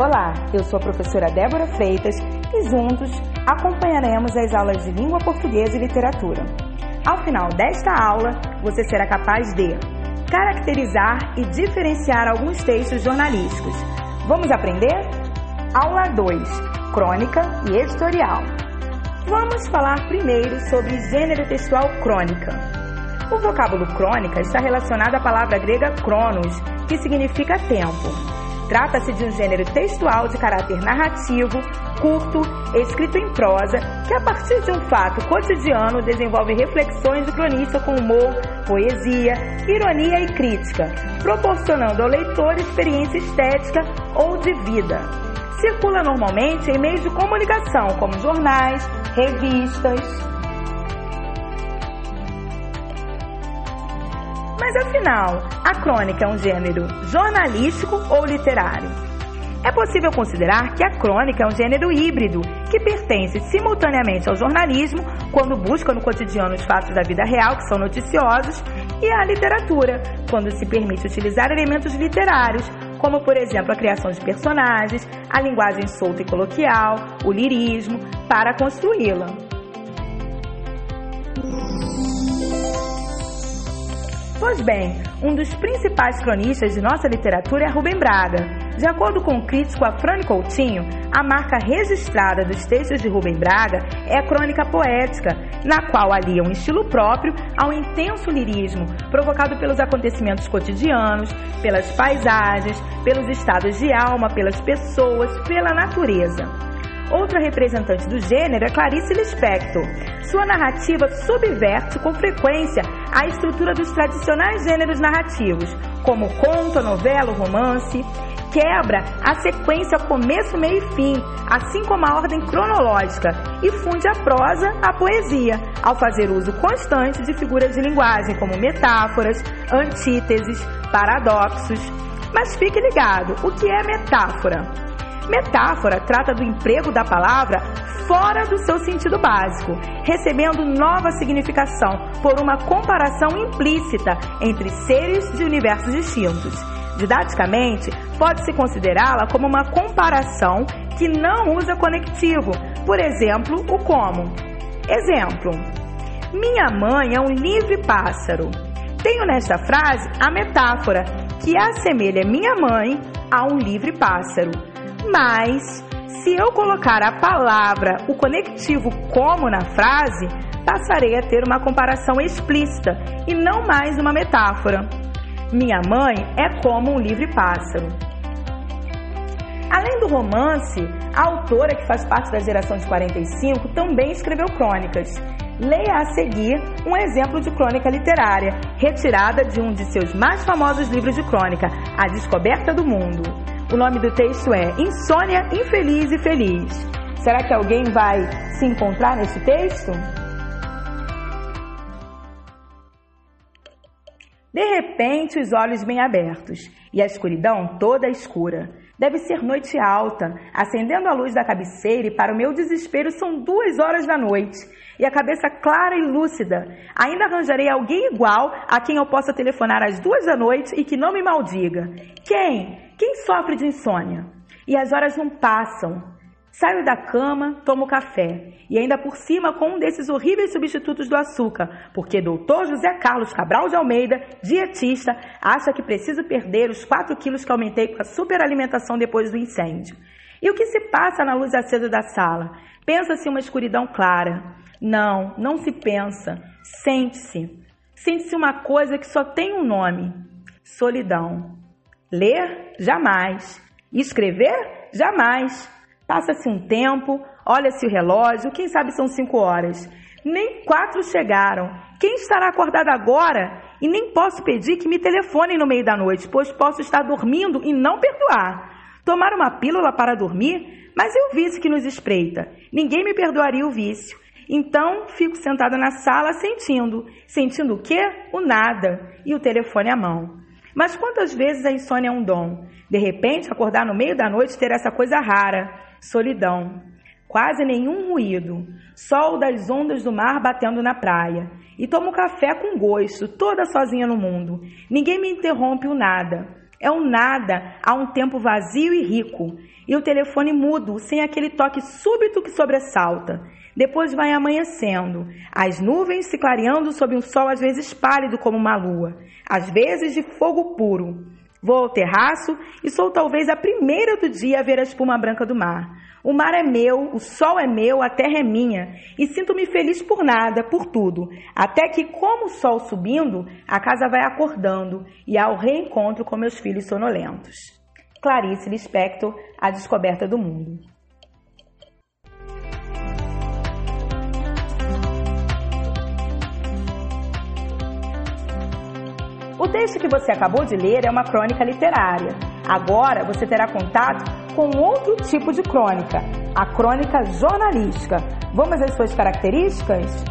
Olá, eu sou a professora Débora Freitas e juntos acompanharemos as aulas de língua portuguesa e literatura. Ao final desta aula, você será capaz de caracterizar e diferenciar alguns textos jornalísticos. Vamos aprender? Aula 2: Crônica e Editorial. Vamos falar primeiro sobre gênero textual crônica. O vocábulo crônica está relacionado à palavra grega cronos, que significa tempo. Trata-se de um gênero textual de caráter narrativo, curto, escrito em prosa, que a partir de um fato cotidiano desenvolve reflexões do cronista com humor, poesia, ironia e crítica, proporcionando ao leitor experiência estética ou de vida. Circula normalmente em meios de comunicação como jornais, revistas, Mas afinal, a crônica é um gênero jornalístico ou literário? É possível considerar que a crônica é um gênero híbrido que pertence simultaneamente ao jornalismo, quando busca no cotidiano os fatos da vida real que são noticiosos, e à literatura, quando se permite utilizar elementos literários, como por exemplo a criação de personagens, a linguagem solta e coloquial, o lirismo, para construí-la. Pois bem, um dos principais cronistas de nossa literatura é Rubem Braga. De acordo com o crítico Afrânio Coutinho, a marca registrada dos textos de Rubem Braga é a crônica poética, na qual alia um estilo próprio ao intenso lirismo, provocado pelos acontecimentos cotidianos, pelas paisagens, pelos estados de alma, pelas pessoas, pela natureza. Outra representante do gênero é Clarice Lispector. Sua narrativa subverte com frequência a estrutura dos tradicionais gêneros narrativos, como conto, novela, romance. Quebra a sequência começo, meio e fim, assim como a ordem cronológica, e funde a prosa à poesia, ao fazer uso constante de figuras de linguagem como metáforas, antíteses, paradoxos. Mas fique ligado, o que é metáfora? Metáfora trata do emprego da palavra fora do seu sentido básico, recebendo nova significação por uma comparação implícita entre seres de universos distintos. Didaticamente, pode-se considerá-la como uma comparação que não usa conectivo, por exemplo, o como. Exemplo: Minha mãe é um livre pássaro. Tenho nesta frase a metáfora que assemelha minha mãe a um livre pássaro. Mas, se eu colocar a palavra, o conectivo como na frase, passarei a ter uma comparação explícita e não mais uma metáfora. Minha mãe é como um livre pássaro. Além do romance, a autora, que faz parte da geração de 45, também escreveu crônicas. Leia a seguir um exemplo de crônica literária, retirada de um de seus mais famosos livros de crônica, A Descoberta do Mundo. O nome do texto é Insônia, Infeliz e Feliz. Será que alguém vai se encontrar nesse texto? De repente, os olhos bem abertos e a escuridão toda escura. Deve ser noite alta. Acendendo a luz da cabeceira e, para o meu desespero, são duas horas da noite. E a cabeça clara e lúcida. Ainda arranjarei alguém igual a quem eu possa telefonar às duas da noite e que não me maldiga. Quem? Quem sofre de insônia? E as horas não passam. Saio da cama, tomo café e ainda por cima com um desses horríveis substitutos do açúcar, porque doutor José Carlos Cabral de Almeida, dietista, acha que preciso perder os 4 quilos que aumentei com a superalimentação depois do incêndio. E o que se passa na luz acesa da sala? Pensa-se uma escuridão clara. Não, não se pensa. Sente-se. Sente-se uma coisa que só tem um nome: solidão. Ler? Jamais. Escrever? Jamais. Passa-se um tempo, olha-se o relógio, quem sabe são cinco horas. Nem quatro chegaram. Quem estará acordado agora? E nem posso pedir que me telefonem no meio da noite, pois posso estar dormindo e não perdoar. Tomar uma pílula para dormir? Mas e o vício que nos espreita? Ninguém me perdoaria o vício. Então fico sentada na sala sentindo. Sentindo o quê? O nada. E o telefone à mão. Mas quantas vezes a insônia é um dom? De repente, acordar no meio da noite e ter essa coisa rara, solidão. Quase nenhum ruído, sol das ondas do mar batendo na praia. E tomo café com gosto, toda sozinha no mundo. Ninguém me interrompe o nada. É um nada a um tempo vazio e rico, e o telefone mudo, sem aquele toque súbito que sobressalta. Depois vai amanhecendo, as nuvens se clareando sob um sol às vezes pálido como uma lua, às vezes de fogo puro. Vou ao terraço e sou talvez a primeira do dia a ver a espuma branca do mar. O mar é meu, o sol é meu, a terra é minha, e sinto-me feliz por nada, por tudo, até que, como o sol subindo, a casa vai acordando e há o reencontro com meus filhos sonolentos. Clarice Lispector, A Descoberta do Mundo. O texto que você acabou de ler é uma crônica literária. Agora você terá contato com outro tipo de crônica, a crônica jornalística. Vamos às suas características?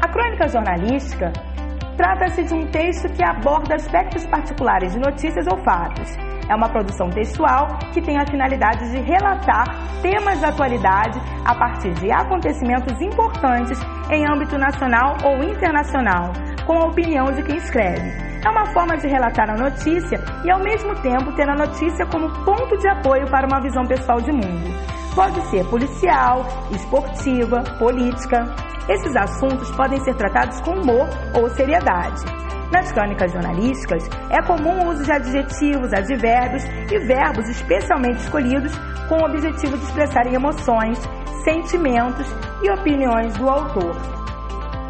A crônica jornalística trata-se de um texto que aborda aspectos particulares de notícias ou fatos é uma produção textual que tem a finalidade de relatar temas da atualidade a partir de acontecimentos importantes em âmbito nacional ou internacional, com a opinião de quem escreve. É uma forma de relatar a notícia e, ao mesmo tempo, ter a notícia como ponto de apoio para uma visão pessoal de mundo. Pode ser policial, esportiva, política. Esses assuntos podem ser tratados com humor ou seriedade. Nas crônicas jornalísticas, é comum o uso de adjetivos, advérbios e verbos especialmente escolhidos com o objetivo de expressar emoções, sentimentos e opiniões do autor.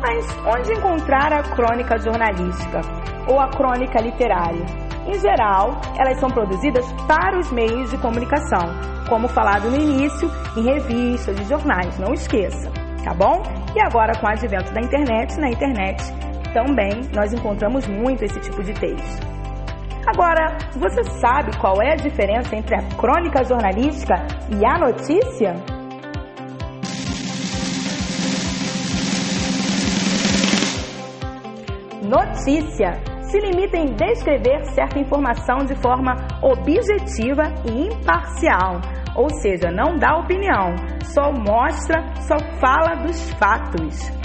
Mas onde encontrar a crônica jornalística ou a crônica literária? Em geral, elas são produzidas para os meios de comunicação, como falado no início, em revistas e jornais, não esqueça, tá bom? E agora, com o advento da internet, na internet também nós encontramos muito esse tipo de texto. Agora, você sabe qual é a diferença entre a crônica jornalística e a notícia? Notícia se limita em descrever certa informação de forma objetiva e imparcial, ou seja, não dá opinião, só mostra, só fala dos fatos.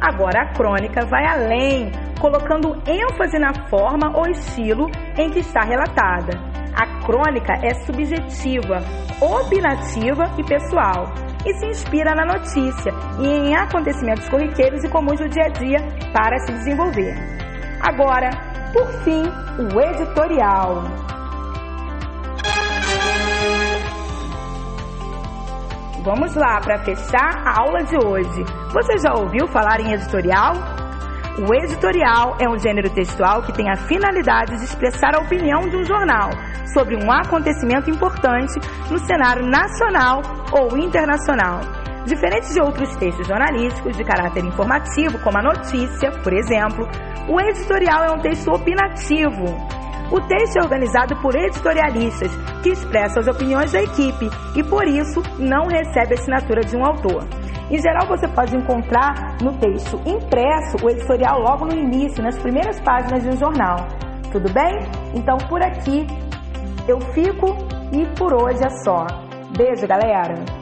Agora a crônica vai além, colocando ênfase na forma ou estilo em que está relatada. A crônica é subjetiva, opinativa e pessoal e se inspira na notícia e em acontecimentos corriqueiros e comuns do dia a dia para se desenvolver. Agora, por fim, o editorial. Vamos lá para fechar a aula de hoje. Você já ouviu falar em editorial? O editorial é um gênero textual que tem a finalidade de expressar a opinião de um jornal sobre um acontecimento importante no cenário nacional ou internacional. Diferente de outros textos jornalísticos de caráter informativo, como a notícia, por exemplo, o editorial é um texto opinativo o texto é organizado por editorialistas que expressam as opiniões da equipe e, por isso, não recebe assinatura de um autor. Em geral, você pode encontrar no texto impresso o editorial logo no início, nas primeiras páginas de um jornal. Tudo bem? Então, por aqui eu fico e por hoje é só. Beijo, galera!